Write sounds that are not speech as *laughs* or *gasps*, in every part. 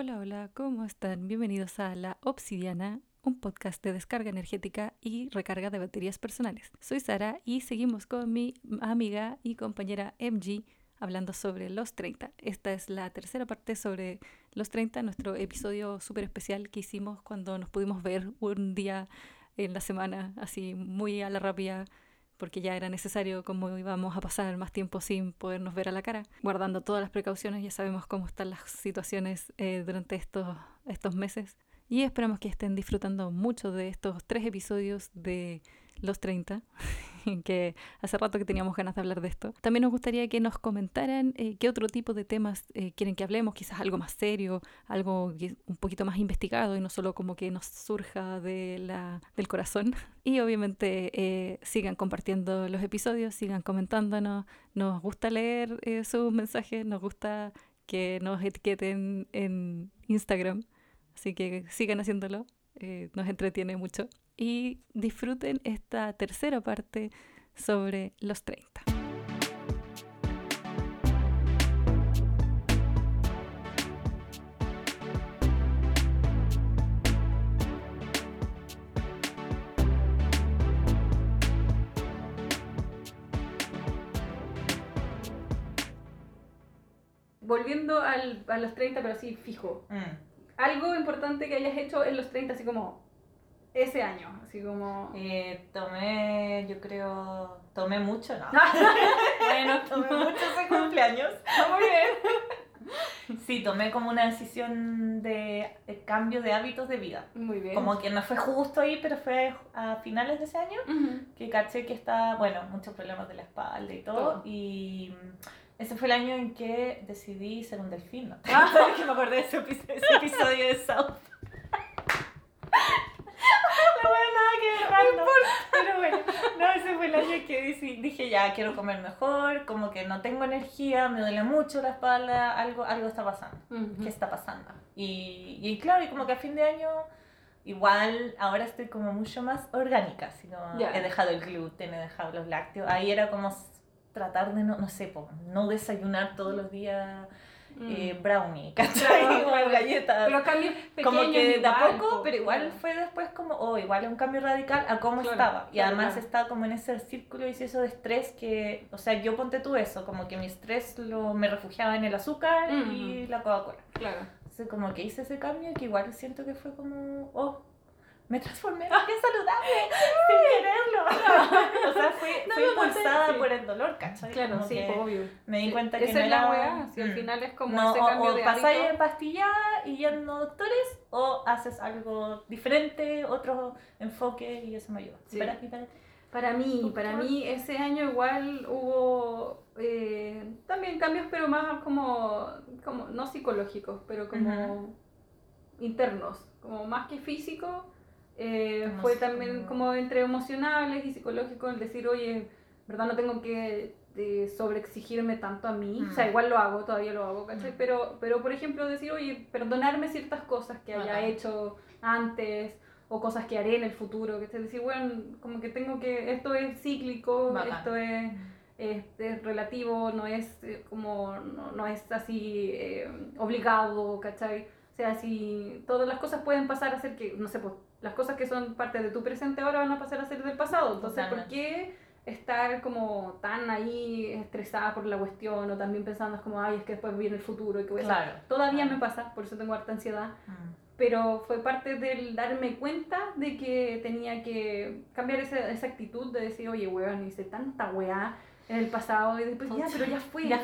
Hola, hola, ¿cómo están? Bienvenidos a La Obsidiana, un podcast de descarga energética y recarga de baterías personales. Soy Sara y seguimos con mi amiga y compañera MG hablando sobre los 30. Esta es la tercera parte sobre los 30, nuestro episodio súper especial que hicimos cuando nos pudimos ver un día en la semana, así muy a la rápida porque ya era necesario como íbamos a pasar más tiempo sin podernos ver a la cara, guardando todas las precauciones, ya sabemos cómo están las situaciones eh, durante estos, estos meses. Y esperamos que estén disfrutando mucho de estos tres episodios de los 30, *laughs* que hace rato que teníamos ganas de hablar de esto. También nos gustaría que nos comentaran eh, qué otro tipo de temas eh, quieren que hablemos, quizás algo más serio, algo un poquito más investigado y no solo como que nos surja de la, del corazón. *laughs* Y obviamente eh, sigan compartiendo los episodios, sigan comentándonos. Nos gusta leer sus mensajes, nos gusta que nos etiqueten en Instagram. Así que sigan haciéndolo, nos entretiene mucho y disfruten esta tercera parte sobre los 30. Volviendo al, a los 30, pero sí, fijo. Mm. Algo importante que hayas hecho en los 30, así como ese año, así como... Eh, tomé, yo creo, tomé mucho, ¿no? *laughs* *laughs* bueno, tomé mucho ese cumpleaños. Muy bien. Sí, tomé como una decisión de, cambio de hábitos de vida. Muy bien. Como que no fue justo ahí, pero fue a finales de ese año que caché que estaba, bueno, muchos problemas de la espalda y todo. Y ese fue el año en que decidí ser un delfín. ¿no? Ah. *laughs* que me acordé de ese, ese episodio de South *laughs* Pero bueno, no, ese fue el año que dije, ya, quiero comer mejor, como que no tengo energía, me duele mucho la espalda, algo, algo está pasando. ¿Qué está pasando? Y, y claro, y como que a fin de año igual ahora estoy como mucho más orgánica, sino he dejado el gluten, he dejado los lácteos. Ahí era como tratar de no, no sé, no desayunar todos los días eh, mm. brownie, *laughs* ¿cachai? galletas. Pero cambios Como que de a poco, pero igual fue después como, oh, igual es un cambio radical a cómo estaba. Y además está como en ese círculo vicioso de estrés que, o sea, yo ponte tú eso, como que mi estrés lo, me refugiaba en el azúcar y la Coca-Cola. Claro. Entonces como que hice ese cambio que igual siento que fue como, oh, me transformé en alguien saludable *laughs* sin quererlo. *laughs* o sea, fui, fui impulsada por el dolor, ¿cachai? Claro, sí, obvio. Me di cuenta que Esa no es la weá, si al mm. final es como ese cambio o, de pasáis pastillada y yendo doctores, o haces algo diferente, otro enfoque, y eso me ayuda. Sí. Para, para, para mí, para mí ese año igual hubo eh, también cambios, pero más como, como no psicológicos, pero como internos, como más que físicos eh, fue también como entre emocionales y psicológicos el decir, oye, ¿verdad? No tengo que de sobreexigirme tanto a mí, o sea, igual lo hago, todavía lo hago, ¿cachai? Mm. Pero, pero, por ejemplo, decir, oye, perdonarme ciertas cosas que haya hecho antes o cosas que haré en el futuro, que es decir, bueno, como que tengo que, esto es cíclico, esto es, es, relativo, no es eh, como, no, no es así eh, obligado, ¿cachai? O sea, si todas las cosas pueden pasar a ser que, no sé, pues las cosas que son parte de tu presente ahora van a pasar a ser del pasado. Entonces, ¿por qué estar como tan ahí estresada por la cuestión o también pensando es como, ay, es que después viene el futuro y que voy a Todavía me pasa, por eso tengo harta ansiedad. Mm. Pero fue parte del darme cuenta de que tenía que cambiar esa, esa actitud de decir, oye, weón, hice tanta weá en el pasado y después ya, pero ya fue, ya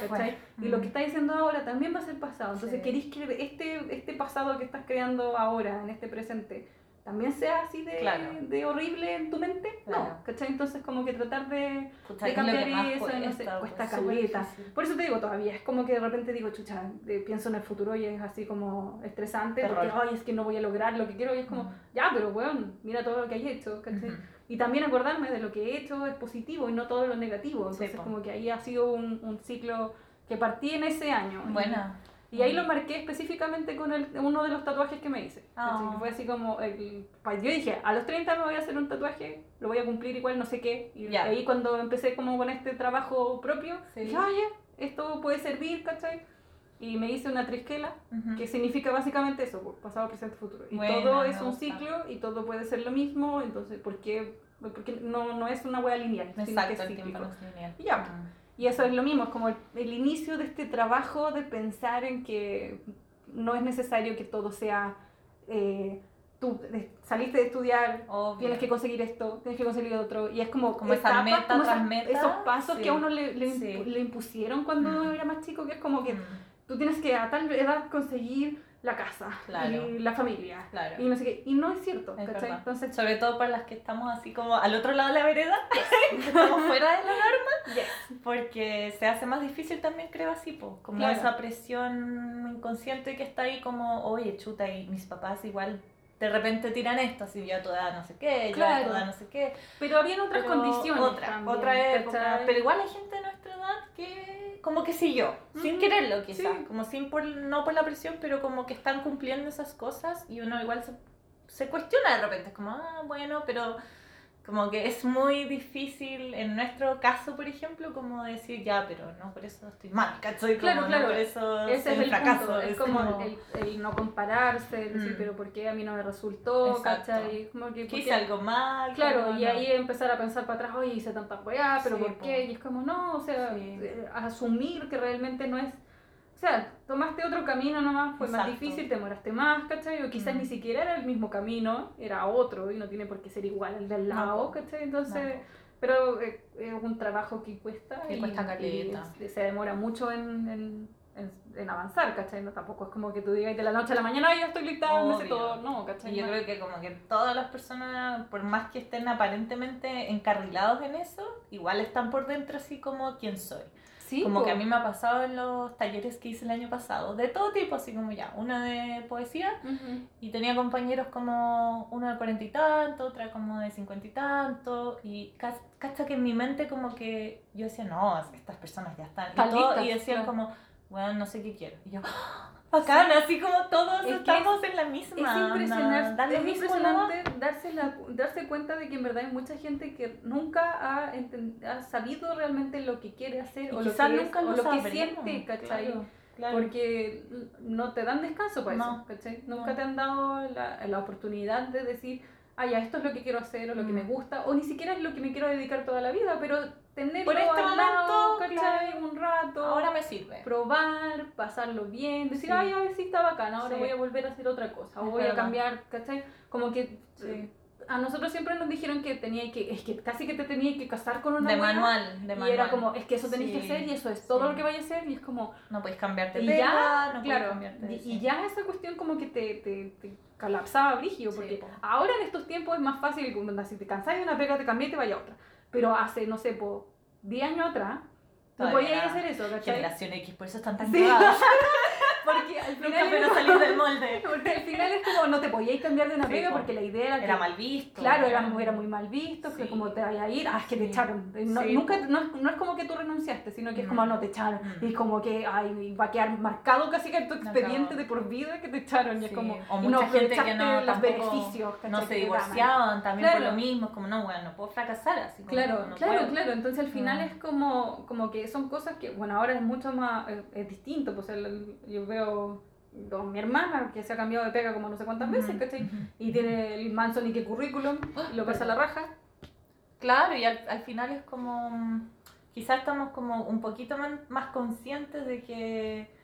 Y lo que mm. está diciendo ahora también va a ser pasado. Entonces, queréis que este, este pasado que estás creando ahora, en este presente, también sea así de, de horrible en tu mente. No, ¿cachai? Entonces como que tratar de, de cambiar eso, cuesta, no sé, cuesta caleta. Por eso te digo todavía, es como que de repente digo, chucha, pienso en el futuro y es así como estresante, porque, ay, es que no voy a lograr lo que quiero y es como, ya, pero bueno, mira todo lo que hay hecho, ¿cachai? Y también acordarme de lo que he hecho es positivo y no todo lo negativo. Entonces como que ahí ha sido un, un ciclo que partí en ese año. Bueno. Y ahí lo marqué específicamente con el, uno de los tatuajes que me hice. Así que ah. fue así como, el, pues yo dije, a los 30 me voy a hacer un tatuaje, lo voy a cumplir igual, no sé qué. Y ahí cuando empecé como con este trabajo propio, dije, oye, esto puede servir, ¿cachai? Y me hice una trisquela, que significa básicamente eso, pues, pasado, presente, futuro. Y todo es un ciclo y todo puede ser lo mismo, entonces, ¿por qué? Porque no, no es una hueá lineal, Exacto, el tiempo no es lineal. Y ya, y eso es lo mismo, es como el, inicio de este trabajo de pensar en que no es necesario que todo sea... Eh, tú saliste de estudiar, tienes que conseguir esto, tienes que conseguir otro, y es como, como esa meta como esos pasos que a uno le, le, impusieron cuando mm. era más chico, que es como que mm tú tienes que a tal edad conseguir la casa y la familia y no sé qué. Y no es cierto entonces sobre todo para las que estamos así como al otro lado de la vereda estamos *laughs* fuera de la norma porque se hace más difícil también creo así po, como esa presión inconsciente que está ahí como oye chuta y mis papás igual de repente tiran esto, así ya toda no sé qué, ya toda no sé qué. Pero había otras condiciones. Otra, otra época. Pero igual hay gente de nuestra edad que como que siguió, sin quererlo quizás, como sin por, no por la presión, pero como que están cumpliendo esas cosas y uno igual se, se cuestiona de repente, es como, ah, bueno, pero como que es muy difícil en nuestro caso, por ejemplo, como decir, ya, pero no, por eso estoy mal, ¿cachai? Claro, claro, por eso ese es el fracaso. Es, como, El, no compararse, decir, mm. pero ¿por qué a mí no me resultó? ¿cachai? Como que, hice algo mal. Claro, y ahí empezar a pensar para atrás, oye, hice tanta weá, pero ¿por qué? Y es como, no, o sea, eh, asumir que realmente no es o sea, tomaste otro camino nomás, fue más difícil, te demoraste más, ¿cachai? O quizás ni siquiera era el mismo camino, era otro y no tiene por qué ser igual el del lado, ¿cachai? Entonces, pero eh, es un trabajo que cuesta y, cuesta caleta. Y se demora mucho en, en, en, avanzar, ¿cachai? No, tampoco es como que tú digas de la noche a la mañana, ya estoy lista, no sé todo, no, ¿cachai? Y yo creo que como que todas las personas, por más que estén aparentemente encarrilados en eso, igual están por dentro así como quién soy como que a mí me ha pasado en los talleres que hice el año pasado, de todo tipo, así como ya, una de poesía, y tenía compañeros como uno de cuarenta y tanto, otra como de cincuenta y tanto, y cacha que en mi mente como que yo decía, no, estas personas ya están, y, todo, y decían como, bueno, no sé qué quiero, y yo, bacán, así como todos estamos en la misma. Es impresionante, es impresionante darse, la, darse cuenta de que en verdad hay mucha gente que nunca ha, ha sabido realmente lo que quiere hacer o, lo que, nunca lo, lo que siente, ¿cachai? Porque no te dan descanso para eso, ¿cachai? Nunca te han dado la, la oportunidad de decir, ah, ya, esto es lo que quiero hacer o lo que me mm. gusta, o ni siquiera es lo que me quiero dedicar toda la vida, pero tenerlo Por este al lado, Un rato. Ahora me sirve. Probar, pasarlo bien, decir, ay, a ver si está bacán, ahora voy a volver a hacer otra cosa, o voy a cambiar, ¿cachai? Como que a nosotros siempre nos dijeron que tenía que, es que casi que te tenía que casar con una De manual, de manual. Y era como, es que eso tenéis que hacer y eso es todo lo que vaya a hacer y es como... No puedes cambiarte de ya, no claro, cambiarte y, ya esa cuestión como que te, te, te colapsaba brígido, porque ahora en estos tiempos es más fácil, si te cansás de una pega, te cambié y te vaya a otra. Pero hace, no sé, por 10 años atrás, no podías hacer eso, ¿cachai? Generación X, por eso están tan sí. *laughs* Porque al final. pero salir del molde. *laughs* Porque al final es como no te podíais cambiar de una pega porque la idea era. Que, era mal visto. Claro, era, era muy mal visto, que como te vaya a ir, ah, es que te echaron. No, nunca, no, no, es como que tú renunciaste, sino que es como, no, te echaron. Y es como que, ay, va a quedar marcado casi que en tu expediente de por vida que te echaron. Y es como. O mucha gente que no. Los beneficios. No se divorciaban también por lo mismo. Es como, no, bueno, no puedo fracasar así. claro, claro, claro. Entonces al final es como, como que son cosas que, bueno, ahora es mucho más. Es, distinto, pues el, yo veo veo con mi hermana, que se ha cambiado de pega como no sé cuántas veces, ¿cachai? Y tiene el manso ni que currículum, y lo pasa a la raja. Claro, y al, al final es como, quizás estamos como un poquito más conscientes de que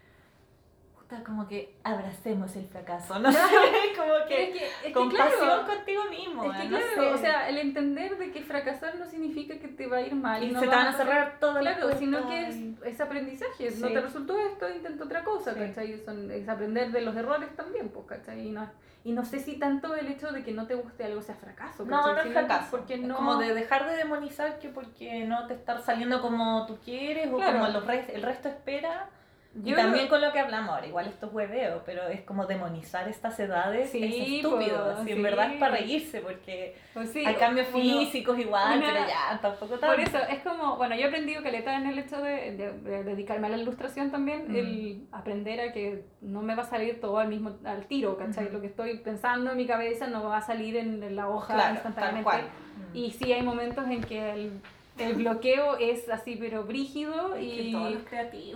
como que abracemos el fracaso, no sé, *laughs* como que, es compasión contigo mismo. Es que claro, o sea, el entender de que fracasar no significa que te va a ir mal. Y, no se te van a cerrar todo Claro, sino que es, es aprendizaje, no te resultó esto, intenta otra cosa, ¿cachai? es aprender de los errores también, pues, ¿cachai? Y no, y no sé si tanto el hecho de que no te guste algo sea fracaso. ¿cachai? No, no es fracaso. Porque no... como de dejar de demonizar que porque no te está saliendo como tú quieres o como los el resto espera y también con lo que hablamos ahora, igual esto es hueveo, pero es como demonizar estas edades, sí, es estúpido, pues, en verdad es para reírse, porque pues hay cambios físicos igual, pero ya, tampoco tanto. Por eso, es como, bueno, yo he aprendido que en el hecho de, de, dedicarme a la ilustración también, mm. el aprender a que no me va a salir todo al mismo, al tiro, ¿cachai? Lo que estoy pensando en mi cabeza no va a salir en, la hoja instantáneamente. Y sí hay momentos en que el el bloqueo es así, pero brígido y,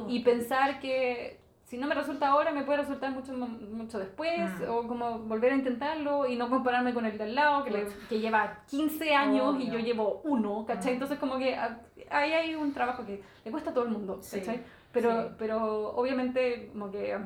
y pensar que si no me resulta ahora, me puede resultar mucho, mucho después, mm. o como volver a intentarlo y no compararme con el de al lado, que, que lleva 15 años y yo llevo uno, ¿cachai? Mm. Entonces como que ah, ahí hay un trabajo que le cuesta a todo el mundo, ¿cachai? Pero, pero obviamente como que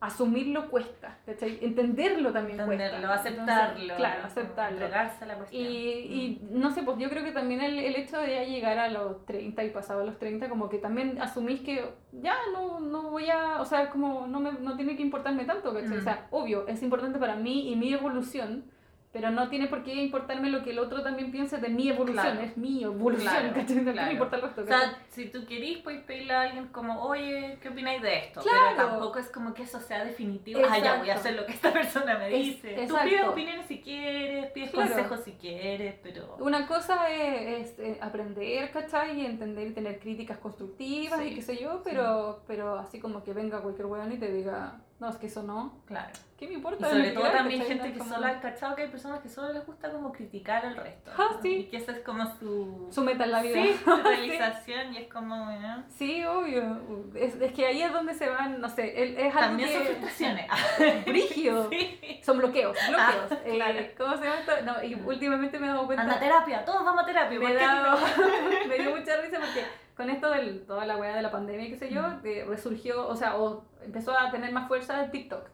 asumirlo cuesta, ¿cachai? Entenderlo también Entenderlo, cuesta. aceptarlo. claro, aceptarlo. Entregarse a la cuestión. Y, y, no sé, pues yo creo que también el, el, hecho de ya llegar a los 30 y pasado a los 30, como que también asumís que ya no, no voy a, o sea, como no, me, no tiene que importarme tanto, ¿cachai? O sea, obvio, es importante para mí y mi evolución, pero no tiene por qué importarme lo que el otro también piense de mi evolución, es mi evolución, claro, No me importa el resto. O sea, si tú querís, puedes pedirle a alguien como, oye, ¿qué opináis de esto? Pero tampoco es como que eso sea definitivo. Ah, ya voy a hacer lo que esta *laughs* persona me dice. tú pides opiniones si quieres, pides consejos si quieres, pero... Una cosa es, eh, aprender, ¿cachai? Y entender y tener críticas constructivas y qué sé yo, pero, pero así como que venga cualquier weón y te diga no, es que eso no. Claro. ¿Qué me importa? Y sobre todo también gente que solo ha cachado que hay personas que solo les gusta como criticar al resto. Ah, sí. Y que esa es como su... Su meta en la vida. Sí, *laughs* su realización y es como... Sí, obvio. Es, es, que ahí es donde se van, no sé, es algo También son frustraciones. *laughs* Brígido. *laughs* Sí. Son bloqueos, bloqueos. Ah, eh, ¿Cómo se llama esto? No, y últimamente me he dado cuenta... Anda terapia, todos vamos a terapia. Me, me dio mucha risa porque con esto de toda la weá de la pandemia, qué sé yo, resurgió, o sea, o empezó a tener más fuerza el TikTok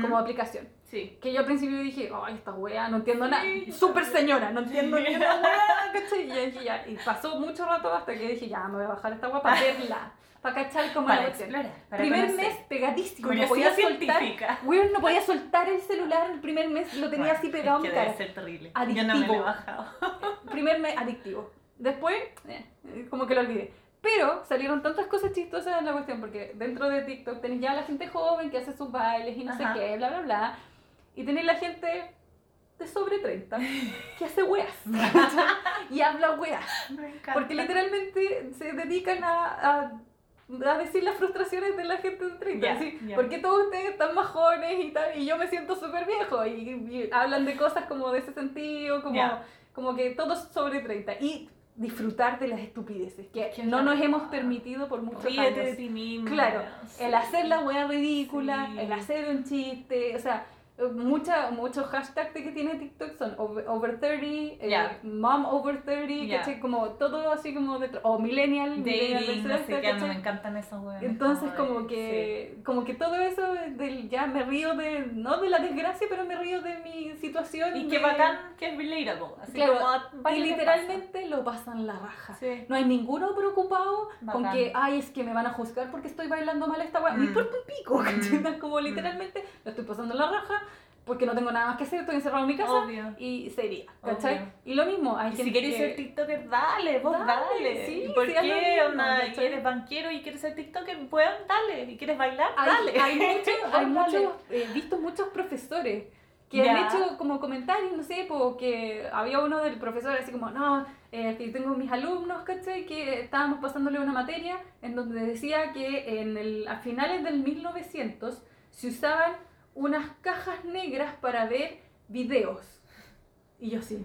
como aplicación. Sí. Que yo al principio dije, ay, esta weá, no entiendo nada. Súper señora, no entiendo ni una weá, ¿cachai? Y, ya, y pasó mucho rato hasta que dije, ya, me voy a bajar esta weá para verla. Para cachar cómo para la explorar, Primer mes pegadísimo. No podía soltar. Weón, no podía soltar el celular el primer mes, lo tenía así pegado que mi cara. Debe ser terrible. Adictivo. Yo no me lo he bajado. primer mes adictivo. Después, eh, como que lo olvidé. Pero salieron tantas cosas chistosas en la cuestión, porque dentro de TikTok tenéis ya la gente joven que hace sus bailes y no sé qué, bla, bla, bla. Y tenéis la gente de sobre 30 que hace weas *laughs* y habla weas. Porque literalmente se dedican a, a, decir las frustraciones de la gente de 30. Porque todos ustedes están más jóvenes y tal, y yo me siento súper viejo. Y, hablan de cosas como de ese sentido, como, como que todos sobre 30. Y disfrutar de las estupideces que, no nos hemos permitido por muchos años. de ti. Claro, el hacer la wea ridícula, el hacer un chiste, o sea, mucha, muchos hashtags que tiene TikTok son over, 30, eh, mom over 30, Como todo así como de... O millennial, millennial no sé qué, me encantan esos weones. Entonces como que, como que todo eso, del, ya me río de, no de la desgracia, pero me río de mi situación. Y qué bacán que es relatable. Así claro, como, y literalmente lo pasan la raja. No hay ninguno preocupado con que, ay, es que me van a juzgar porque estoy bailando mal esta weá. Mm. Me importa un pico, *laughs* mm. Como literalmente lo estoy pasando la raja porque no tengo nada más que hacer, estoy encerrado en mi casa Obvio. y sería, ¿cachai? Y lo mismo, hay Si quieres ser TikToker, dale, vos dale. Sí, ¿Por qué, onda? Y eres banquero y quieres ser TikToker, pues dale. Y quieres bailar, dale. Hay, muchos, *laughs* hay muchos, he visto muchos profesores que han hecho como comentarios, no sé, porque había uno del profesor así como, no, eh, que tengo mis alumnos, ¿cachai? Que estábamos pasándole una materia en donde decía que en el, a finales del 1900 se usaban unas cajas negras para ver videos. Y yo sí.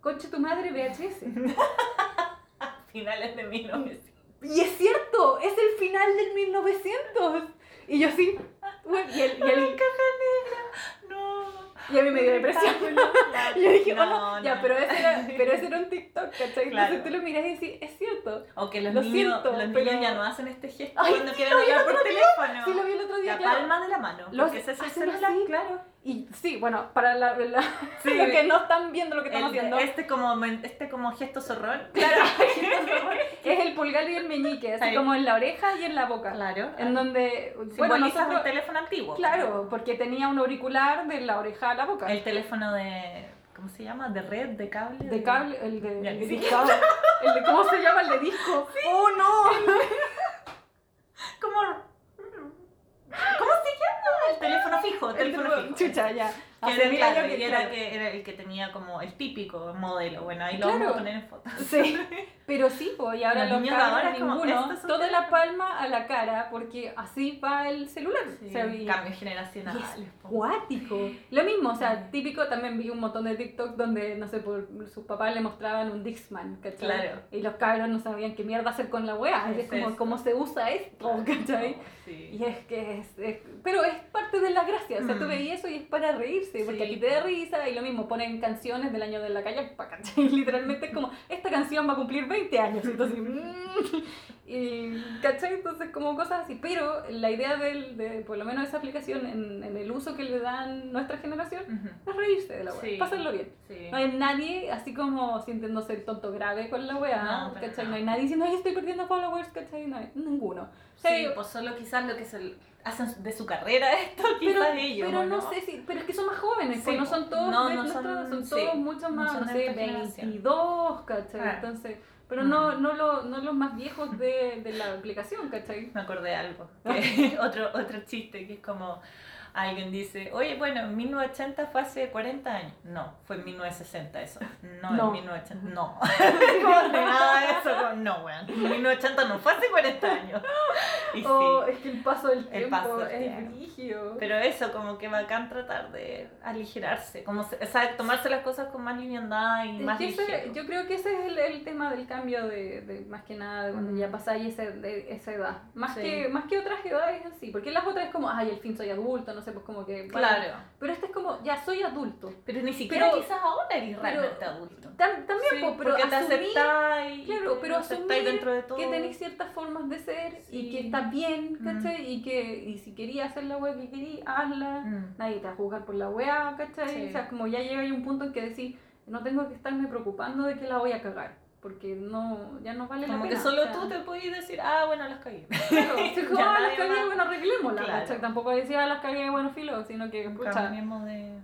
Concha tu madre VHS. *laughs* Finales de 1900. Y es cierto, es el final del 1900. Y yo sí. y el, y el... caja negra. No. Y a mí me dio depresión. y *laughs* yo dije, oh, no, ya, pero, ese era, pero ese era un TikTok, ¿cachai? Entonces tú lo miras y decís, es cierto. O que los, lo niños, siento, los niños ya no hacen este gesto cuando quieren hablar por teléfono. Sí, lo vi el otro día. La palma de la mano. Los, es el celular, claro. Y sí, bueno, para la, la *laughs* sí, los que no están viendo lo que estamos haciendo. Este como, este como gesto zorrón. *laughs* Claro, *laughs* gesto zorrón. Es el pulgar y el meñique, así como en la oreja y en la boca. Claro. En donde. Bueno, nosotros, un teléfono antiguo. Claro, porque tenía un auricular de la oreja a la boca. El teléfono de. ¿Cómo se llama? ¿De red? ¿De cable? De cable, el de. El de, el de ¿Cómo se llama? El de disco. ¡Oh, no! como ¿Cómo? El teléfono fijo, el teléfono fijo. Chucha, ya. Hace mil años que era, que era el que tenía como el típico modelo. Bueno, ahí lo vamos a poner en fotos. Sí, pero sí, pues, y ahora los, los ahora ninguno, toda la palma a la cara, porque así va el celular. Sí, cambio generacional. es cuático. Lo mismo, o sea, típico, también vi un montón de TikTok donde, no sé, por sus papás le mostraban un Dixman, ¿cachai? Claro. Y los cabros no sabían qué mierda hacer con la weá. Es, como, ¿cómo se usa esto? ¿cachai? Sí. Y es que es, Pero es parte de la gracia, o sea, tú mm. veías eso y es para reírse, porque aquí te da risa y lo mismo, ponen canciones del año de la calle. *laughs* Literalmente es como, esta canción va a cumplir 20 años, entonces... *laughs* Mm, y, ¿cachai? Entonces como cosas así, pero la idea del, de, por lo menos esa aplicación en, en el uso que le dan nuestra generación, es reírse de la web, sí. bien. No hay nadie así como sintiéndose el tonto grave con la weá, no, ¿cachai? No. hay nadie diciendo, ay, estoy perdiendo followers, ¿cachai? No hay ninguno. Sí, pues solo quizás lo que se hacen de su carrera *laughs* esto, quizás pero, ellos. Pero no, sé si, pero es que son más jóvenes, pues no son todos, no, no son, son, todos mucho más, no, sé, 22, ¿cachai? Ah. Entonces, pero no, no, lo, no los más viejos de, de la aplicación, ¿cachai? Me acordé de algo, que, *laughs* *laughs* otro, otro chiste que es como alguien dice, oye, bueno, 1980 fue hace 40 años. No, fue en 1960 eso. No, en 1980. No. *laughs* como de nada eso. no, weón. 1980 no fue hace 40 años. Y oh, es que el paso del tiempo paso es rígido. Pero eso, como que bacán tratar de aligerarse. Como, o sea, tomarse las cosas con más liviandad y más ese, Yo creo que ese es el, el tema del cambio de, de, más que nada, de cuando ya pasáis esa, de, edad. Más, que, más que otras edades así. Porque las otras es como, ay, al fin soy adulto, no sé, pues como que... Claro. Pero este es como, ya soy adulto. Pero ni siquiera quizás ahora eres realmente adulto. también, pues, pero porque te aceptáis. Claro, pero asumir dentro de todo. que tenéis ciertas formas de ser y que está bien, mm. ¿cachai? Y que y si querías hacer la wea que querías, hazla. Mm. Nadie te va a juzgar por la wea, ¿cachai? O sea, como ya llega un punto en que decís, no tengo que estarme preocupando de que la voy a cagar porque no, ya no vale la pena. que solo tú te puedes decir, ah, bueno, las cagué. *laughs* Claro, *laughs* si como, ah, las cagué, bueno, arreglémoslas. Claro. Tampoco decía, ah, las cagué, bueno, filo, sino que, escucha. de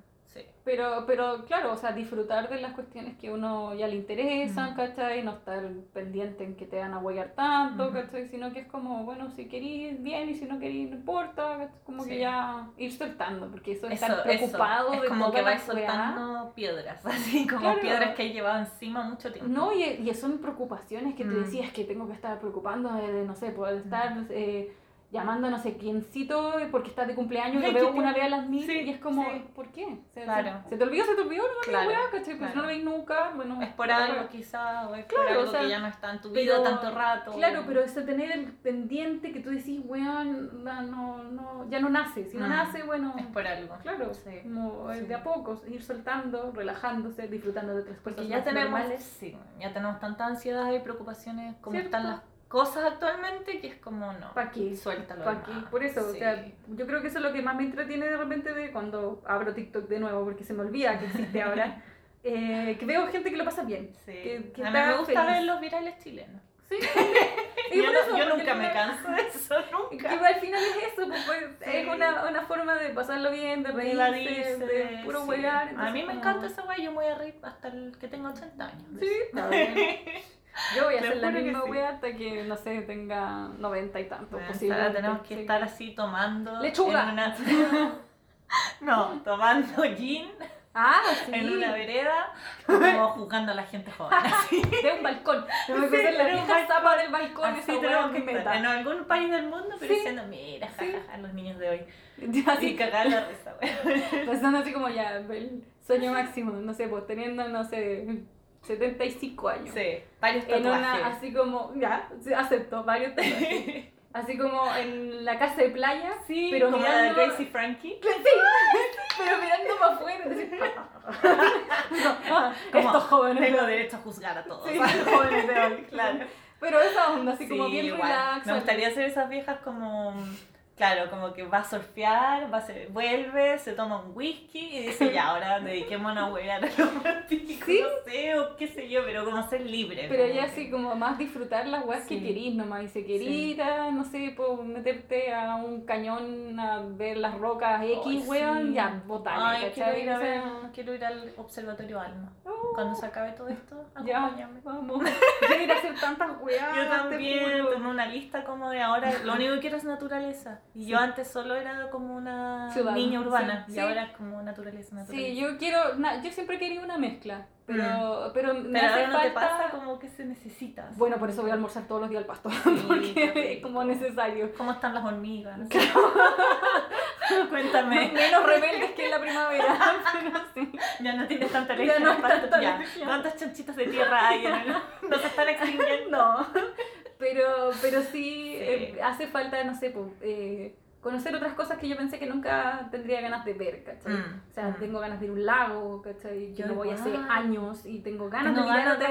pero, pero claro, o sea, disfrutar de las cuestiones que uno ya le interesan, ¿cachai? No estar pendiente en que te van a huellar tanto, ¿cachai? Sino que es como, bueno, si querís bien y si no querís no importa, como que ya ir soltando, porque eso, es estar preocupado Es como que vais soltando piedras, *laughs* así como piedras que he llevado encima mucho tiempo. No, y, y son preocupaciones que te mm. decías que tengo que estar preocupando de, no sé, poder estar... Eh, llamando a no sé quiéncito porque estás de cumpleaños y lo veo una vez a las mil y es como, ¿por qué? claro. Se, te olvidó, se te olvidó, no claro, weá, ¿cachai? Pues no lo veis nunca, bueno. Es por algo quizás, o es por algo que ya no está en tu vida tanto rato. Claro, pero ese tener el pendiente que tú decís, weón, no, no, ya no nace. Si no mm. nace, bueno. Es por algo. Claro, sí. como de a poco, ir soltando, relajándose, disfrutando de otras cosas. Porque ya tenemos, sí, ya tenemos tanta ansiedad y preocupaciones como están las cosas actualmente que es como no. ¿Para qué? Suéltalo. ¿Para qué? Por eso, o sea, yo creo que eso es lo que más me entretiene de repente de cuando abro TikTok de nuevo, porque se me olvida que existe ahora. *laughs* Eh, que veo gente que lo pasa bien. Sí. Que, que a mí me gusta ver los virales chilenos. Sí. *laughs* yo, eso, yo nunca me canso de eso, nunca. Que al final es eso, pues, pues es una, una, forma de pasarlo bien, de reírse, de, de puro sí. A mí me encanta esa wey, yo me voy a reír hasta el que tenga 80 años. Sí, está bien. *laughs* Yo voy a hacer la misma wea hasta que, no sé, tenga 90 y tanto. Ahora tenemos que estar así tomando. ¡Lechuga! *laughs* no, tomando gin. Ah, sí. En una vereda, *laughs* como jugando a la gente joven. *laughs* Así. De un balcón. Me sí, la vieja zapa del balcón. Así tenemos que estar. En algún país del mundo, pero diciendo, mira, jajaja, los niños de hoy. Así y cagar la risa, güey. Pasando así como ya, el sueño máximo, no sé, pues teniendo, no sé, 75 años. Sí, varios tatuajes. En una, así como, ya, acepto, varios *laughs* tatuajes. así como en la casa de playa, sí, pero como mirando, la de Crazy Frankie. *laughs* Sí, pero mirando para afuera. *laughs* no, estos jóvenes. Tengo derecho a juzgar a todos. Sí, jóvenes de hoy, claro. Pero esa onda, así como bien relax. Me gustaría ser esas viejas como Claro, como que va a surfear, va a ser, vuelve, se toma un whisky y dice, ya, ahora *laughs* dediquémonos a huevear a los ¿Sí? no sé, o qué sé yo, pero como ser libre. Pero ya así como más disfrutar las weas que querís nomás, y si querís, no sé, pues meterte a un cañón a ver las rocas X, weón, ya, botar. Ay, quiero ir, a ver, quiero ir al Observatorio Alma. Oh, Cuando se acabe todo esto, acompáñame. vamos. Quiero ir a hacer tantas *laughs* weas. Yo también, tengo una lista como de ahora, lo único que quiero es naturaleza. Y yo Sí. antes solo era como una niña urbana, sí, y sí. ahora es como naturaleza, naturaleza. Sí, yo quiero, na- yo siempre he querido una mezcla, pero, pero me Mm. Pero hace ahora no te falta... pasa como que se necesita. Bueno, por eso voy a almorzar todos los días al pasto, *laughs* porque es como necesario. ¿Cómo están las hormigas? *laughs* *laughs* Cuéntame. Menos rebeldes que en la primavera, pero sí. Ya no tienes tanta Ya alergia no al pasto, tanta ya. alergia. ¿Cuántos chanchitos de tierra hay en el... No se están extinguiendo. Pero, pero sí, Sí. eh, hace falta, no sé, pues, eh, conocer otras cosas que yo pensé que nunca tendría ganas de ver, ¿cachai? Mm, O sea, mm. tengo ganas de ir a un lago, ¿cachai? Yo no voy hace años y tengo ganas Tengo de mirar ganas otras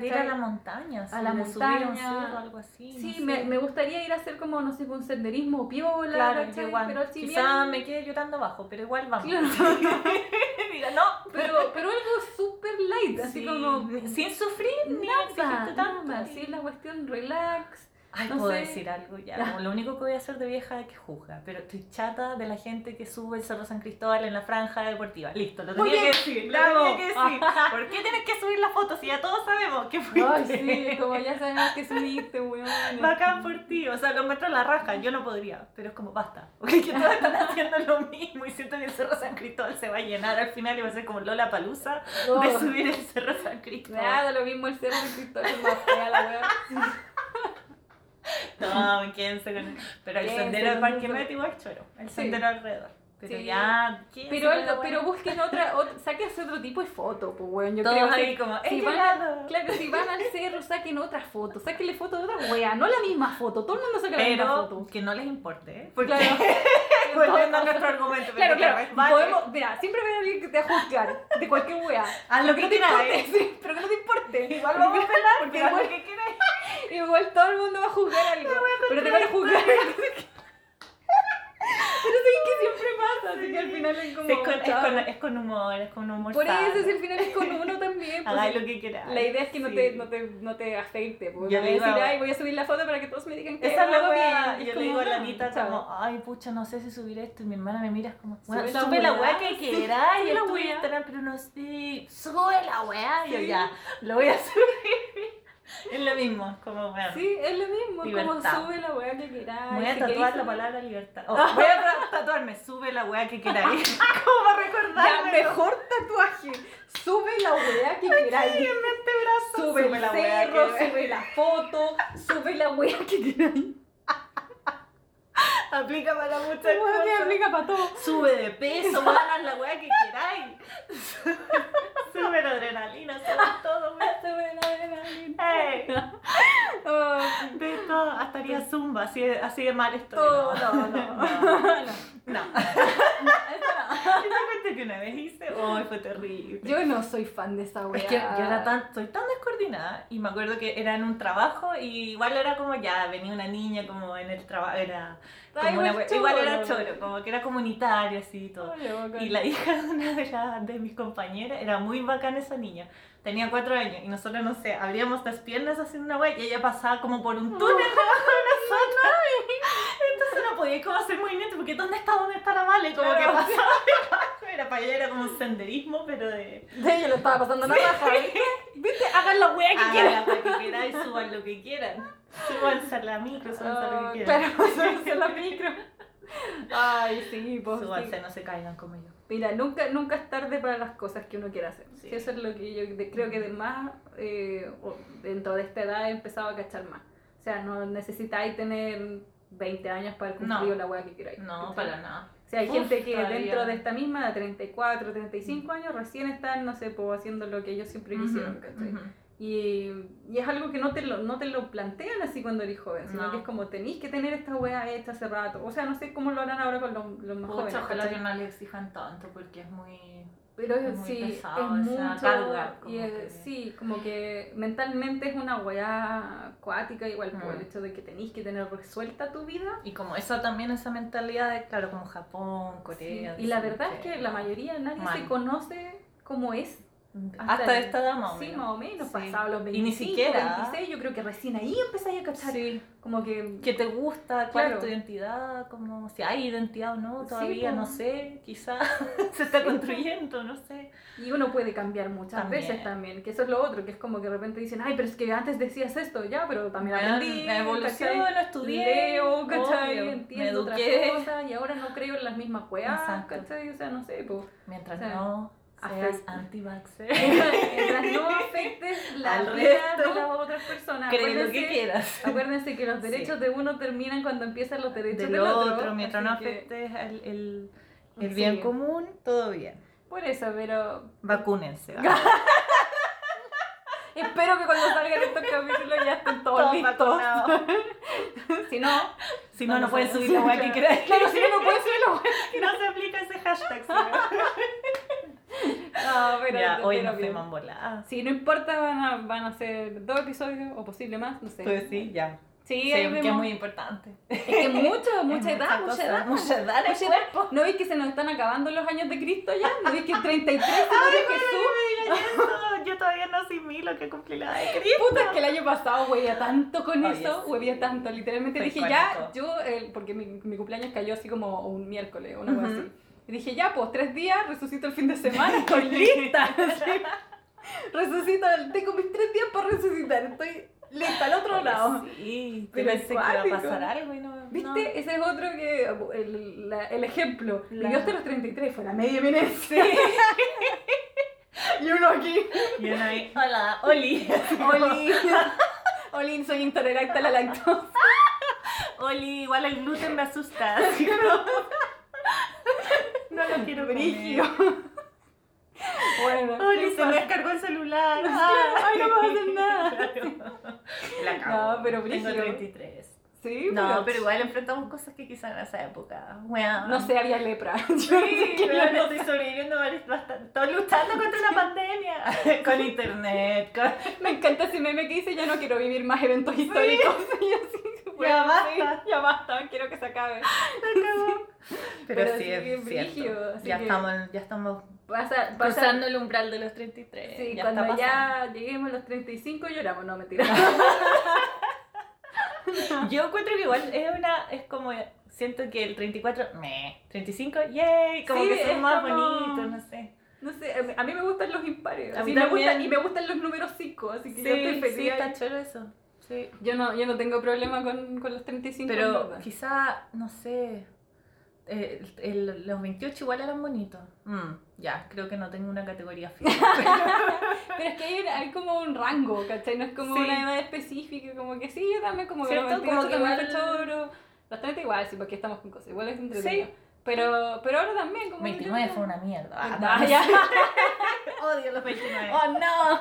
de, ir a la montaña, A la a montaña. cerro, algo así. Sí, no me, sé. me gustaría ir a hacer como, no sé, un senderismo piola, Claro, ¿cachai? igual. Pero si Quizá bien- me quede llorando abajo, pero igual vamos. Claro. *laughs* Diga, no, Pero, pero algo súper light, así Sí, como... sin sufrir ni Nada, exigirte tanto. nada, sí, la cuestión relax. Ay, no puedo sé. decir algo ya. Ya. como lo único que voy a hacer de vieja es que juzga. Pero estoy chata de la gente que sube el Cerro San Cristóbal en la franja deportiva. Listo, lo tenía que decir. Lo tenía que decir. ¿Por qué tienes que subir la foto si ya todos sabemos que fuiste? Ay, sí, como ya sabemos que subiste, weón. Bacán por ti, o sea, lo encuentro en la raja, yo no podría, pero es como basta, *laughs* porque que todos están haciendo lo mismo y siento que el Cerro San Cristóbal se va a llenar al final y va a ser como Lola Palusa Oh. de subir el Cerro San Cristóbal. Nada, lo mismo el cerro de Cristóbal es más fea la weá. *laughs* *laughs* No, quédense con Pero el Quédense sendero del Parque. Met igual choro, el Sí. sendero alrededor. Pero Sí. ya, Pero, la pero busquen otra, otra sáquense otro tipo de foto, pues weón. Yo Todos creo ahí que como, si ¡he van, claro, si van al cerro, *laughs* saquen otra foto, sáquenle foto de otra wea, no la misma foto, todo el mundo saca la misma foto. que no les importe, ¿eh? Porque Claro, *laughs* volviendo a nuestro argumento. Claro, pero claro. Podemos, mira, siempre haber alguien que te va a juzgar de cualquier wea. *laughs* Haz lo que no te importe, ¿eh? sí, pero que no te importe. *laughs* Igual vamos a pelar, porque igual- que quieras. Igual todo el mundo va a juzgar algo. Pero te van a juzgar. Pero sí que siempre pasa, así que al final es como. Sí, es, con, es, con, es con humor, es con humor. Por sano. eso, si al final es con *laughs* uno también. pues, Hagáis lo que quieras. la idea es que no, Sí. te, no, te, no te afecte. Porque Yo no voy a digo- decir, ay, voy a subir la foto para que todos me digan que Esa es lo la wea. Yo le digo a la no, Anita como, ay pucha, no sé si subir esto. Y mi hermana me mira como, Sube "Bueno, la sube la wea, weá que *laughs* quieras. Y la wea". Instagram, pero no sé, sube la weá. Y yo ya, lo voy a *laughs* subir. Es lo mismo, como weá. Sí, es lo mismo. Libertad. Como sube la weá que queráis. Voy a tatuar la palabra libertad. Oh, voy a tatuarme, sube la weá que queráis. como para Ya, recordarme. mejor tatuaje. Sube la weá que queráis. En este brazo, Sube, el la cerro, que- sube la foto, sube la weá que queráis. *laughs* Aplica para muchas weá que cosas. aplica para todo. Sube de peso, haz la weá que queráis. *laughs* Sube la adrenalina, sube todo, weón. Sube la adrenalina. *laughs* Oh, de todo, hasta haría zumba, así de, así de mal estoy. todo, no, no. no. No. No. No. Que una vez hice, oh, fue terrible. Yo no soy fan de esa weá. Es que yo era tan, soy tan descoordinada y me acuerdo que era en un trabajo y igual era como ya, venía una niña como en el trabajo, era como Ay, una igual era choro. como que era comunitario así y todo. Bacán. Y la hija de una de, las de mis compañeras era muy bacana esa niña. Tenía cuatro años y nosotros, no sé, abríamos las piernas haciendo una wea y ella pasaba como por un túnel *laughs* debajo de nosotros. Entonces no podía como hacer movimiento porque ¿dónde está? ¿Dónde está la Vale? Como que Claro. pasaba *laughs* debajo. Era para ella era como un senderismo, pero de... Sí, yo lo estaba pasando la raja, ¿viste? *laughs* ¿Viste? Hagan la weá que Hagan quieran. la wea que quieran, suban lo que quieran. Súbanse a la micro, súbanse a lo que quieran. Claro, súbanse a la micro. Ay, sí, pues. sí. Súbanse, no se caigan como yo. Mira, nunca, nunca es tarde para las cosas que uno quiera hacer. Sí. Sí, Eso es lo que yo creo que de más, eh, dentro de esta edad he empezado a cachar más. O sea, no necesitáis tener 20 años para haber No. la weá que queráis. No, ¿cachai? para nada. O sea, hay Uf, gente que todavía. dentro de esta misma, de 34, 35 años, recién están, no sé, pues, haciendo lo que ellos siempre quisieron, Ujú, ¿cachai? ujú. Y, y es algo que no te, lo, no te lo plantean así cuando eres joven, sino No. que es como tenéis que tener esta weá hecha hace rato. O sea, no sé cómo lo harán ahora con los, los más Pucha, jóvenes. ojalá ¿cachai? que no le exijan tanto porque es muy... Pero es es, muy sí, pesado es mucho. carga, como y es- que- Sí, como que mentalmente es una weá acuática, igual por el Mm. hecho de que tenéis que tener resuelta tu vida. Y como esa también, esa mentalidad de, claro, como Japón, Sí, Corea. Y la verdad es que la mayoría, nadie Mal. se conoce como es. Hasta, esta edad más o Sí, menos. más o menos, Sí. pasado los 25, Y ni siquiera. 26, yo creo que recién ahí empezáis a cachar. Sí. Como que... ¿Qué te gusta? ¿Cuál Claro. es tu identidad? Como, si hay identidad o no, todavía po. no sé, quizá *laughs* se está construyendo, no sé. Y uno puede cambiar muchas También. veces también, que eso es lo otro, que es como que de repente dicen, ay, pero es que antes decías esto, ya, pero también aprendí, me evoluciono, estudié, leo, ¿cachai? obvio, me Entiendo otras eduqué. cosas y ahora no creo en las mismas Exacto. ¿cachai? O sea, no sé, pues. Mientras O sea, no seas anti-vaxxer, *laughs* Mientras no *laughs* afectes la Al vida resto, de las otras personas. cree lo que quieras. Acuérdense que los Sí. derechos de uno terminan cuando empiezan los derechos Del del otro, otro. mientras no que- afectes el, el, el Sí. bien común, todo bien. Por eso, pero Vacúnense. *laughs* espero que cuando salgan estos capítulos ya estén todos, Todos listos. si no, Si no, no pueden subir la weá que quieran. Claro, si no, no pueden subir la weá. No se aplica ese hashtag. *laughs* No, pero, ya, hoy pero nos fuimos voladas. Sí, no importa, van a, van a ser dos episodios o posible más, no sé. Pues sí, ya. Sí, Sí, que es muy importante. Es que mucho, *laughs* mucha Es edad, mucha edad. mucha edad Mucha edad. ¿No veis que se nos están acabando los años de Cristo ya? ¿No veis que el 33 se murió Jesús? Yo todavía no asimilo que cumplí la edad de Cristo. Puta, es que el año pasado huevía tanto con Oye, eso, sí. huevía tanto, literalmente Soy dije ya, yo, el- porque mi, mi cumpleaños cayó así como un miércoles, una cosa Ujú. así. Y dije ya, pues tres días, resucito el fin de semana, estoy *laughs* lista. así. resucito, tengo mis tres días para resucitar, estoy lista al otro Oye, lado. Sí, Pero pensé que iba a pasar algo y no. ¿Viste? Ese es otro que, el, la- el ejemplo, La- vivió hasta los 33, fue la media eminencia. *laughs* y uno aquí. Y uno ahí, hola, Oli. *laughs* Oli, Oli, soy intolerante a la lactosa. Oli, igual el gluten me asusta. No lo quiero Brigio. *laughs* Bueno, Oli, se me descargó el celular. *laughs* Ay, no vas a hacer nada. *laughs* La. No, pero Tengo brígido. 33. Sí, No, pero igual enfrentamos cosas que quizás en esa época. Bueno, No sé, había lepra. Yo Sí, no sé pero no estoy sobreviviendo bastante. Estoy luchando contra una pandemia. Con internet, con... Me encanta ese meme que dice ya no quiero vivir más eventos históricos. Y así, bueno, basta. sí, ya basta, quiero que se acabe. *laughs* Pero, Pero sí, sí, es brígido, ya, que- estamos, ya estamos Pasa, pasa, cruzando el umbral de los 33. sí, ya cuando ya lleguemos a los 35 lloramos, no, mentira. *laughs* Yo encuentro que igual es una, es como, siento que el 34, meh, 35, yay, como Sí, que es son más como- bonitos, no sé. No sé, a mí- a mí me gustan los impares. A mí me gustan, y me gustan los números 5, así que yo estoy Sí, feliz. sí, está chulo eso. Sí. Yo no, yo no tengo problema con, con los 35. en Pero verdad. quizá, no sé, eh, el- los 28 igual eran bonitos. Mm, ya, creo que no tengo una categoría *laughs* fija. Pero es que hay, hay como un rango, ¿cachai? No es como Sí. una edad específica, como que sí, yo también como que los ¿Cierto? 28 Como que también igual- choro. Los 30 igual, sí, porque estamos con cosas, igual es entretenido. Sí. Pero, pero ahora también, como 29 que- fue una mierda. Ah, Ah, no, ya. *laughs* Odio los 29. ¡Oh, no!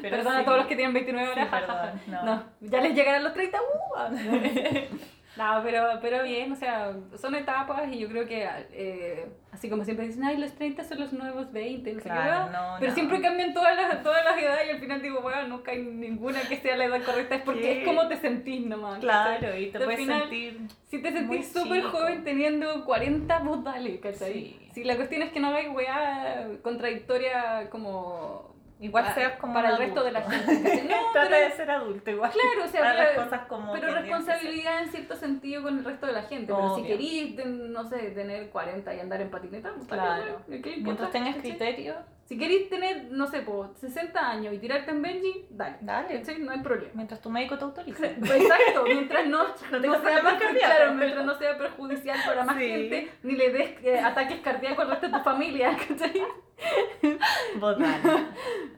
Pero Perdón sí. a todos los que tienen 29 Sí, horas. perdón, no. *laughs* no. ya les llegarán los 30. ¡uh! No, *laughs* pero, pero bien, o sea, son etapas y yo creo que, eh, así como siempre dicen, ay, los 30 son los nuevos 20, no sé qué, Claro, no, Pero no. siempre cambian todas las, todas las edades y al final digo, bueno, nunca hay ninguna que sea la edad correcta, es porque Sí. es como te sentís nomás. Claro, y te Al puedes final, sentir. Si te sentís súper joven teniendo 40, vos dale, ¿cachai? Sí. Si la cuestión es que no hagáis weá contradictoria como... Igual pa- seas como Para el resto de la gente. *laughs* No, Trata pero- de ser adulto igual. Claro, o sea, Para las cosas como pero responsabilidad en cierto sentido con el resto de la gente. Pero si querís, no sé, tener 40 y andar en patineta, pues Claro. Mientras tengas criterio, Si querís tener, no sé, po, 60 años y tirarte en Benji, dale. dale. ¿cachai? No hay problema. Mientras tu médico te autorice. *laughs* Exacto, mientras no, *laughs* No no sea, cardíacos, claro, mientras no sea perjudicial para más Sí. gente, ni le des eh, ataques cardíacos al resto de tu familia, *laughs* ¿cachai?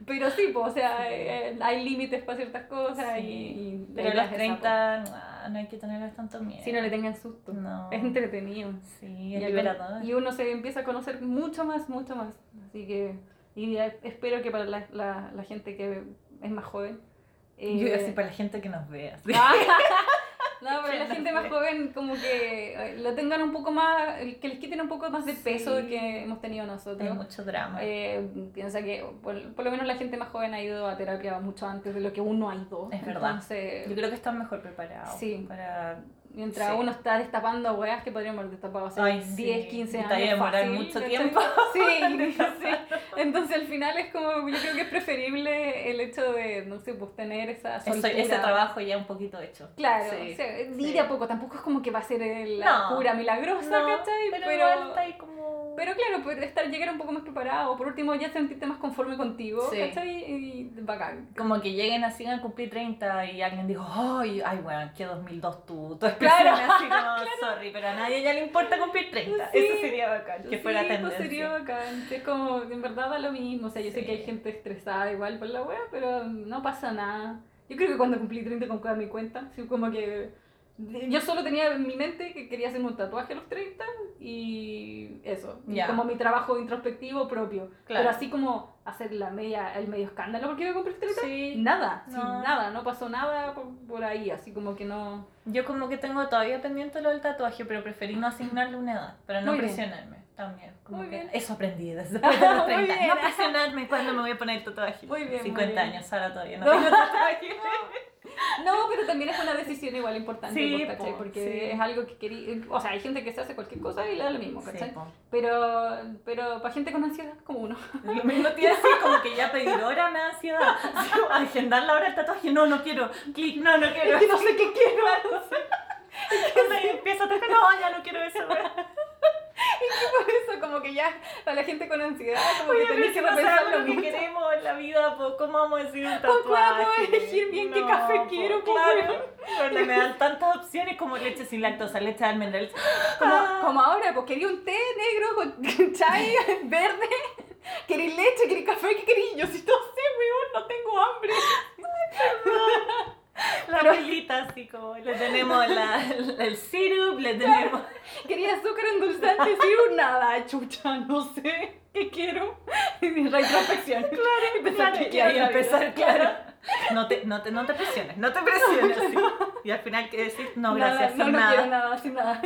Pero sí, pues, o sea, eh, hay límites para ciertas cosas y, y Pero a los esas, 30 no, no hay que tenerles tanto po. miedo. Si no le tengan susto. No. Es entretenido. Sí, es liberador. Y uno se empieza a conocer mucho más, mucho más. Así que, y ya espero que para la, la, la gente que es más joven. eh, Yo iba a decir para la gente que nos vea. sí. Ah, *laughs* no, pero la gente más joven como que eh, lo tengan un poco más, que les quiten un poco más de peso Sí. que hemos tenido nosotros. Hay mucho drama. Eh, piensa que por, por lo menos la gente más joven ha ido a terapia mucho antes de lo que uno ha ido. Es verdad. Entonces, Yo creo que están mejor preparados Sí. para Mientras uno está destapando weas que podríamos haber destapado hace 10, 15 años. Y demorar mucho tiempo. Sí, *laughs* sí. Entonces al final es como, yo creo que es preferible el hecho de, no sé, pues tener esa soltura. ese trabajo ya un poquito hecho. Claro, sí, o a poco, tampoco es como que va a ser la cura milagrosa, ¿cachai? Pero, pero está ahí como pero claro, poder estar, llegar un poco más preparado, por último ya sentirte más conforme contigo, sí. ¿cachai? Y bacán. Como que lleguen así a cumplir 30 y alguien dijo, ay, ay, bueno, que 2002 tú, tu claro, así como, *laughs* sorry, pero a nadie ya le importa cumplir 30. Eso sería bacán, que fuera tendencia. Eso sería bacán, es como, en verdad da lo mismo, o sea, yo sé que hay gente estresada igual por la wea, pero no pasa nada. Yo creo que cuando cumplí 30 con mi cuenta, como que yo solo tenía en mi mente que quería hacerme un tatuaje a los 30 y eso, como mi trabajo introspectivo propio. Pero así como hacer la media, el medio escándalo porque me compré 30, sí. nada, nada, no pasó nada por, ahí, así como que no... Yo como que tengo todavía pendiente lo del tatuaje, pero preferí no asignarle una edad, para no presionarme también. Como que eso aprendí *laughs* después de los 30. no presionarme cuando me voy a poner el tatuaje. Muy bien, 50 años, ahora todavía no *laughs* tengo tatuaje. No, *laughs* pero también es una decisión igual importante, sí, ¿cachai? Porque es algo que quería. O sea, hay gente que se hace cualquier cosa y le da lo mismo, ¿cachai? pero, pero para gente con ansiedad, como uno. *laughs* Lo mismo tiene así, como que ya pedir hora me da ansiedad. Agendar la hora del tatuaje, no, no quiero. Clic, no, no quiero. Es que no sé qué quiero. *laughs* y empieza a tocar, no, ya no quiero eso. Eso, como que ya, para *laughs* la gente con ansiedad, como que tenés que repensar lo, que queremos en la vida, pues, ¿cómo vamos a decir un *laughs* tatuaje? ¿Cómo elegir bien qué café quiero? Claro. Me dan tantas opciones como leche sin lactosa, leche de almendras. *gasps* Como, ah. como ahora, pues quería un té negro con *laughs* chai verde. ¿Queréis leche? ¿Queréis café? ¿Qué queréis? Yo si no sé, weón, no tengo hambre. Ay, la abuelita así como, le tenemos la, el sirup, le tenemos... *laughs* Quería azúcar endulzante, sirup, nada, chucha, no sé, ¿qué quiero? *laughs* Retrospección. Claro, y, ahí empezar, *laughs* claro. No te, no, te, no te presiones, no te presiones. Y al final, ¿qué decir? No, gracias, nada, no, no nada. quiero nada, sin nada.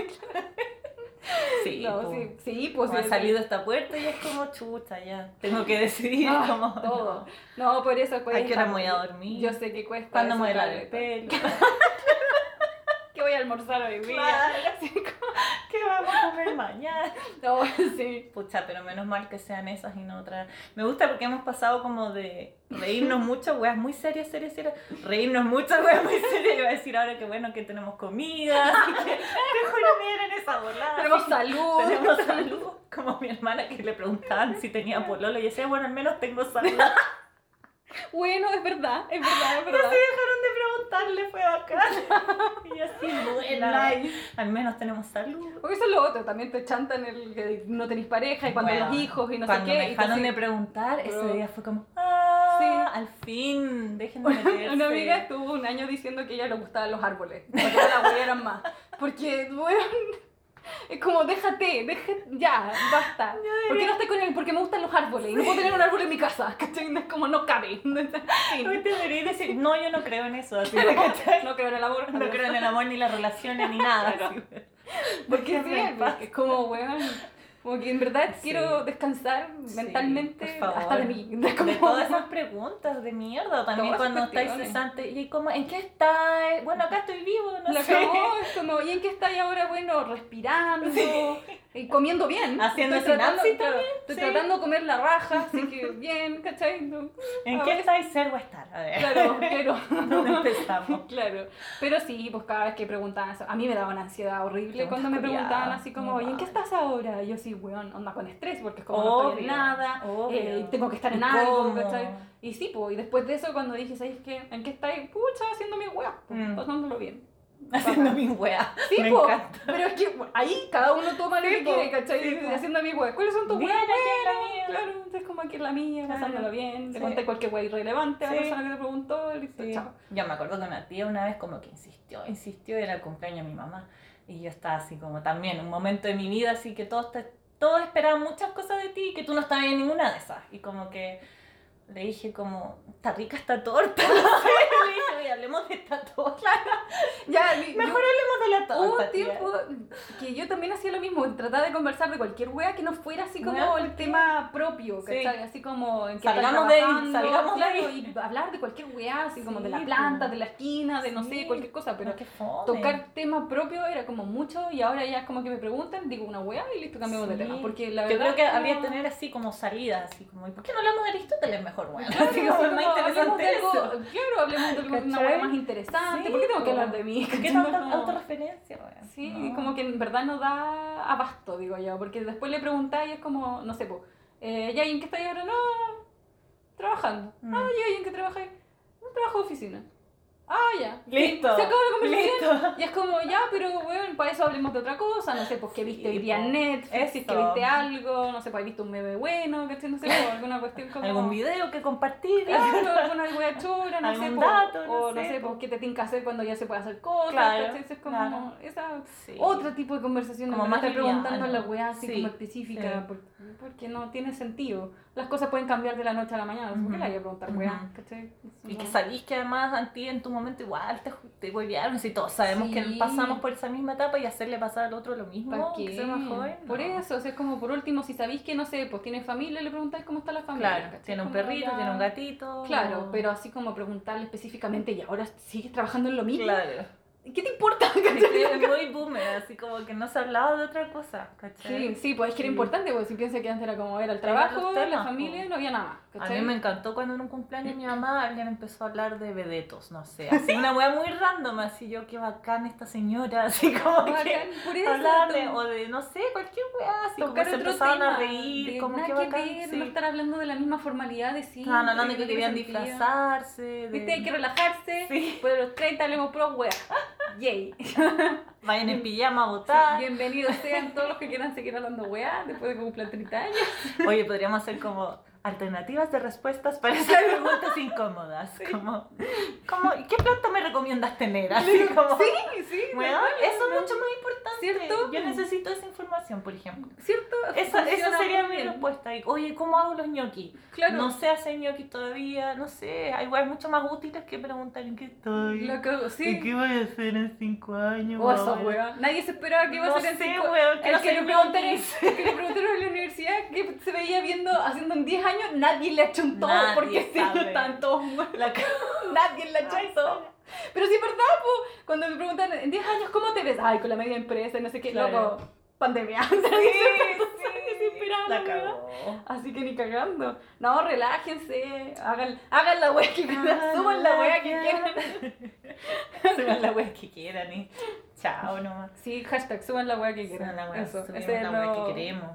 *laughs* Sí, no, sí, sí, pues he salido esta puerta y es como chucha ya. Tengo que decidir *laughs* ah, como todo. No. por eso pues. Hay que hora voy a dormir. Yo sé que cuesta. Cuando me voy a lavar el pelo. *laughs* ¿Qué voy a almorzar hoy día? *laughs* ¿Qué vamos a comer mañana? *laughs* No, sí. Pucha, pero menos mal que sean esas y no otras. Me gusta porque hemos pasado como de reírnos *laughs* mucho, weas muy serias, serias, serias. Reírnos mucho, weas muy serias. Y voy a decir ahora que bueno que tenemos comida, así que mejor en esa volada. Tenemos salud. Tenemos salud. Como mi hermana que le preguntaban si tenía pololo y decía, bueno, al menos tengo salud. Bueno, es verdad, es verdad, es verdad. No se dejaron preguntarle, fue bacán. *laughs* y así, buena. Al menos tenemos salud. Porque eso es lo otro, también te chantan el que no tenéis pareja y cuando los hijos y no sé qué. Cuando me dejaron de preguntar, ese día fue como, ah, sí. al fin, dejen de meterse. Una amiga estuvo un año diciendo que a ella le gustaban los árboles, porque las eran más. Porque, bueno *laughs* es como, déjate, déjate, ya, basta. *laughs* ¿Por qué no estoy con él? Porque me gustan los árboles. No puedo tener un árbol en mi casa. *laughs* ¿Cachai? Es como, no cabe. No te decir, no, yo no creo en eso. Así, no creo en el amor. No creo en el amor, ni las relaciones, ni nada. Porque sí, es como, weón. Como que en verdad quiero descansar mentalmente hasta de mí. *laughs* De, todas esas preguntas de mierda. También cuando estáis cesante. Y como, ¿en qué estáis? Bueno, acá estoy vivo, no sé. es como, ¿y en qué estáis ahora? Bueno, respirando. *laughs* Y comiendo bien. Haciendo estoy tratando, también. estoy tratando de comer la raja, así que bien, ¿cachai? ¿En qué estáis ser o estar? A ver. Claro, claro. *laughs* ¿Dónde empezamos? *laughs* Claro. Pero sí, pues cada vez que preguntaban eso, a mí me daba una ansiedad horrible cuando me preguntaban así como, ¿y en qué estás ahora? Y yo sí, weón, onda con estrés, porque es como no estoy en nada, eh, tengo que estar en algo, ¿cachai? Y sí, pues, y después de eso cuando dije, ¿sabes qué? ¿En qué estáis? Pucha, haciendo mi weá, pues, mm. pasándolo bien. Haciendo mi wea. Sí, me encanta. Pero es que ahí cada uno toma lo que quiere, ¿cachai? haciendo mi wea. ¿Cuáles son tus weas? Claro, entonces como aquí es la mía, pasándolo bien. Te conté cualquier wea irrelevante a la persona que te preguntó, listo, chao. Yo me acuerdo que una tía una vez como que insistió, insistió, era el cumpleaños de mi mamá. Y yo estaba así como también, un momento de mi vida así que todos, te, todos esperaban muchas cosas de ti y que tú no estabas en ninguna de esas. Y como que le dije como, está rica esta torta. *laughs* dije, hablemos de torta. *laughs* Ya, Mejor hablemos de la. Hubo tía. tiempo que yo también hacía lo mismo, trataba de conversar de cualquier wea que no fuera así como Wea, el tema propio. Así como en que Salgamos de ahí, salgamos de claro, ahí. y hablar de cualquier wea, así como de la Sí, planta, de la esquina, de no Sí. sé, cualquier cosa, pero Pero qué fome. tocar tema propio era como mucho y ahora ya es como que me preguntan, digo una wea y listo, cambiamos de Sí. tema, porque la Yo verdad creo que es habría que tener así como salidas, así como, ¿y por qué no hablamos de Aristóteles mejor, güey? Claro, *laughs* Así como, es más hablemos interesante de algo, eso. claro, hablemos de una más interesante, Sí, ¿por qué tengo que hablar de mí? ¿Por qué *laughs* tanta Como- autorreferencia, güey? Sí, No. como que en verdad no da abasto, digo yo, porque después le preguntáis y es como, no sé, pues, eh, ¿ya y en qué estáis ahora? No, trabajando. Mm. Ah, ¿ya y en qué trabajáis? No trabajo de oficina. Ah, ya. Listo. Se acabó la conversación. Listo. Y es como, ya, pero bueno, para eso hablemos de otra cosa, no sé, pues que viste hoy día Netflix, si es que viste algo, no sé, pues viste un meme bueno, ¿cachai? No sé, *laughs* pues, alguna cuestión como... ¿Algún video que compartir? Claro, *laughs* alguna wea chora, no sé, po, dato, o no sé, pues, qué te tiene que hacer cuando ya se puede hacer cosas, Claro. Es como claro. esa Sí. otro tipo de conversación Como más más preguntando liviano. la weá así Sí, como específica sí. por- porque no tiene sentido las cosas pueden cambiar de la noche a la mañana ¿por qué le hay a preguntar weá? ¿cachai? Y que sabéis que además a ti en tu momento igual te, te huevearon, si todos sabemos que pasamos por esa misma etapa y hacerle pasar al otro lo mismo, ¿Para que sea más joven. Por eso, o sea, es como por último, si sabéis que, no sé, pues tiene familia, le preguntáis cómo está la familia. Claro, ¿cachai? tiene un perrito, tiene un gatito. Claro, o- pero así como preguntarle específicamente, ¿y ahora sigues trabajando en lo mismo? Claro. ¿Qué te importa? *laughs* Es que muy boomer, así como que no se hablaba de otra cosa, ¿cachai? Sí, sí, pues es que era importante, porque si piensas que antes era como era el trabajo, los la temas, familia, po. no había nada más. A ¿cachai? mí me encantó cuando en un cumpleaños mi mamá alguien empezó a hablar de vedetos, no sé, así una wea muy random, así yo, qué bacán esta señora, *laughs* así como que Bacán, por eso. hablar de, to- o de, no sé, cualquier wea, así como se empezaban tema, a reír, como que que bacán, ver, sí. no estar hablando de la misma formalidad de sí. Estaban hablando de que querían disfrazarse, de... Viste, hay que relajarse, Sí. después de los 30 hablemos pro wea. Yay. *laughs* Vayan en pijama a votar. Bienvenidos sean todos los que *laughs* quieran seguir hablando wea después de que cumplan 30 años. Oye, podríamos hacer como alternativas de respuestas para esas preguntas *laughs* incómodas. Como, como, ¿y qué planta me recomiendas tener? Así como, Sí, sí. Bueno, eso es mucho más importante. ¿Cierto? Yo necesito esa información, por ejemplo. ¿Cierto? Esa, esa sería mi bien. respuesta. Oye, ¿cómo hago los ñoquis? Claro. No sé hacer ñoquis todavía, no sé. Hay weas mucho más útiles que preguntar en qué estoy. Lo que, sí. ¿Y qué voy a hacer en cinco años? O esa wea. Nadie se esperaba que iba No a ser en cinco- weón, que le preguntaron, en la universidad que se veía viendo haciendo en 10 años, nadie le achuntó Nadie porque año sabe. estaban todos *laughs* muertos. La *laughs* Nadie le achuntó. Pero sí es verdad. Cuando me preguntan en 10 años, ¿cómo te ves? Ay, con la media empresa, y no sé qué, Claro. loco, pandemia. *laughs* Sí, desesperada, La cagó. Así que ni cagando. No, relájense. Hagan, hagan la wea que quieran. Suban la wea que quieran. Suban la wea que quieran y chao nomás. Sí, hashtag suban la wea que quieran. Suban la wea, Eso, ese es la wea lo- que queremos.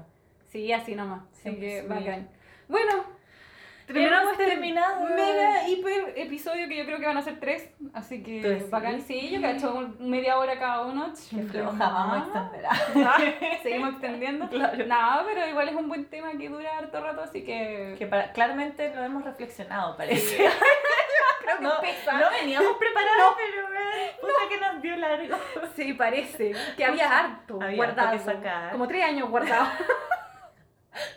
Sí, así nomás. Así que bacán. Bueno, terminamos este terminado. mega hiper episodio que yo creo que van a ser tres. Así que sí. bacán. Sí, yo que he hecho media hora cada uno. Qué floja, vamos a extender. Ah, *laughs* Seguimos extendiendo. Claro. No, pero igual es un buen tema que dura harto rato, así que. Que para- claramente lo hemos reflexionado, parece. *laughs* creo que No, pesa. no veníamos preparados, pero eh, puta que nos dio largo. Sí, parece. Que había harto Había guardado. harto que sacar. Como tres años guardado. *laughs*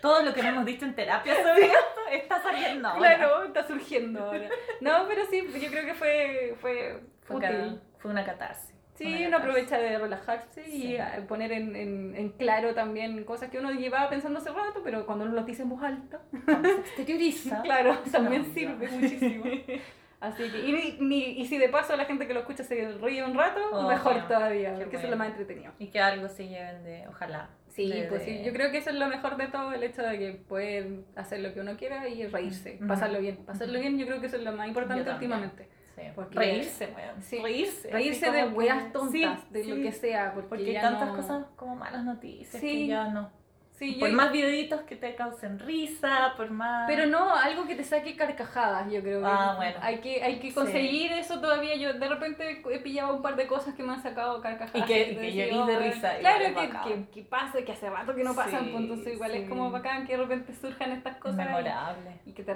Todo lo que no hemos dicho en terapia *laughs* sobre esto está saliendo ahora. claro, está surgiendo ahora. No, pero sí, yo creo que fue, fue, Fue, útil. ca- fue una catarsis. Sí, Una uno catarsis. aprovecha de relajarse Sí. y poner en, en, en claro también cosas que uno llevaba pensando hace rato, pero cuando uno lo dice en voz alta, Cuando se *laughs* exterioriza. claro, también sirve muchísimo. *laughs* Así que, y, ni- y si de paso la gente que lo escucha se ríe un rato, Oh, mejor bueno. todavía, porque eso es lo bueno. más entretenido. Y que algo se lleven de, ojalá. Sí, pues sí, yo creo que eso es lo mejor de todo, el hecho de que pueden hacer lo que uno quiera y reírse, pasarlo bien. Pasarlo bien yo creo que eso es lo más importante últimamente. Sí. Porque- Reírse, weón. Sí. Reírse. Reírse de weas tontas, Sí, de lo que sea, porque, Porque hay tantas no- cosas como malas noticias Sí. que ya no. Sí, Por yo- más videitos que te causen risa, por más. Pero no, algo que te saque carcajadas, yo creo. que Ah, bueno. Hay que, hay que conseguir eso todavía. Yo de repente he pillado un par de cosas que me han sacado carcajadas. Y que- y que de "Oh, risa, Claro, que, que, que pasa, que hace rato que no pasan. Sí, entonces igual sí. es como bacán que de repente surjan estas cosas. y- memorable. Y, que te.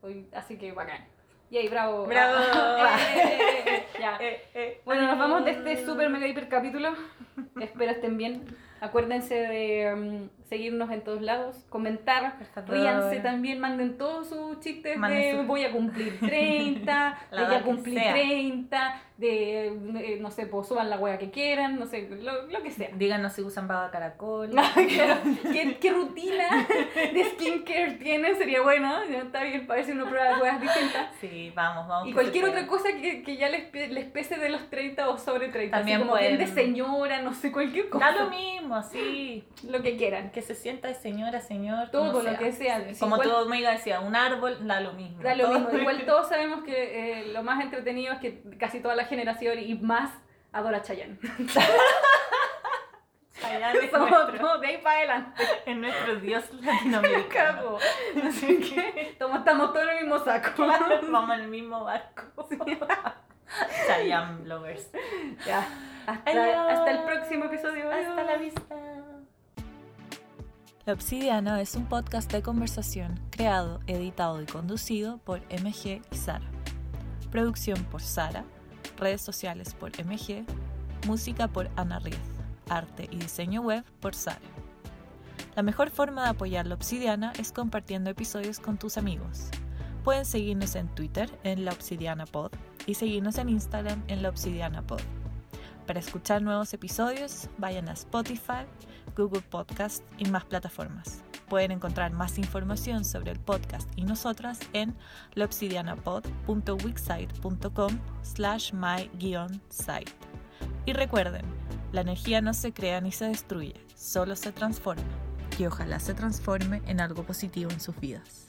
Hoy- Así que bacán. Yay, bravo. Bravo. *laughs* Eh, eh, eh, eh, ya. *laughs* Eh, eh. Bueno, nos vamos de este super mega hiper capítulo. *laughs* Espero estén bien. Acuérdense de um, seguirnos en todos lados, comentar, ríanse también, manden todos sus chistes de voy a cumplir *laughs* 30, de ya cumplí 30, de, eh, no sé, pues suban la wea que quieran, no sé, lo, lo que sea. Díganos si usan baba caracol. *laughs* ¿Qué, ¿Qué, rutina de skincare tienen? Sería bueno, ya está bien para ver si uno prueba weas distintas. Sí, vamos, vamos. Y cualquier otra cosa que, que ya les, les, pese de los 30 o sobre 30. También así como bien de señora, no sé, cualquier cosa. Da lo mismo, así. Lo que quieran. Que se sienta de señora, señor. Todo lo que sea. como todo me decía, un árbol da lo mismo. Da lo mismo. Igual *laughs* todos sabemos que eh, lo más entretenido es que casi toda la generación y más adora Chayanne. *laughs* Chayanne es nuestro, de ahí para adelante. Es nuestro dios *laughs* latinoamericano. Así que estamos, todos en el mismo saco. Vamos en el mismo barco. Chayanne lovers. Ya. Hasta, hasta el próximo episodio. Hasta la vista. La Obsidiana es un podcast de conversación creado, editado y conducido por MG y Sara. Producción por Sara, redes sociales por MG, música por Ana Riez, arte y diseño web por Sara. La mejor forma de apoyar la Obsidiana es compartiendo episodios con tus amigos. Pueden seguirnos en Twitter en La Obsidiana Pod y seguirnos en Instagram en La Obsidiana Pod. Para escuchar nuevos episodios, vayan a Spotify, Google Podcast y más plataformas. Pueden encontrar más información sobre el podcast y nosotras en laobsidianapod.wixsite.com slash my-site. Y recuerden, la energía no se crea ni se destruye, solo se transforma. Y ojalá se transforme en algo positivo en sus vidas.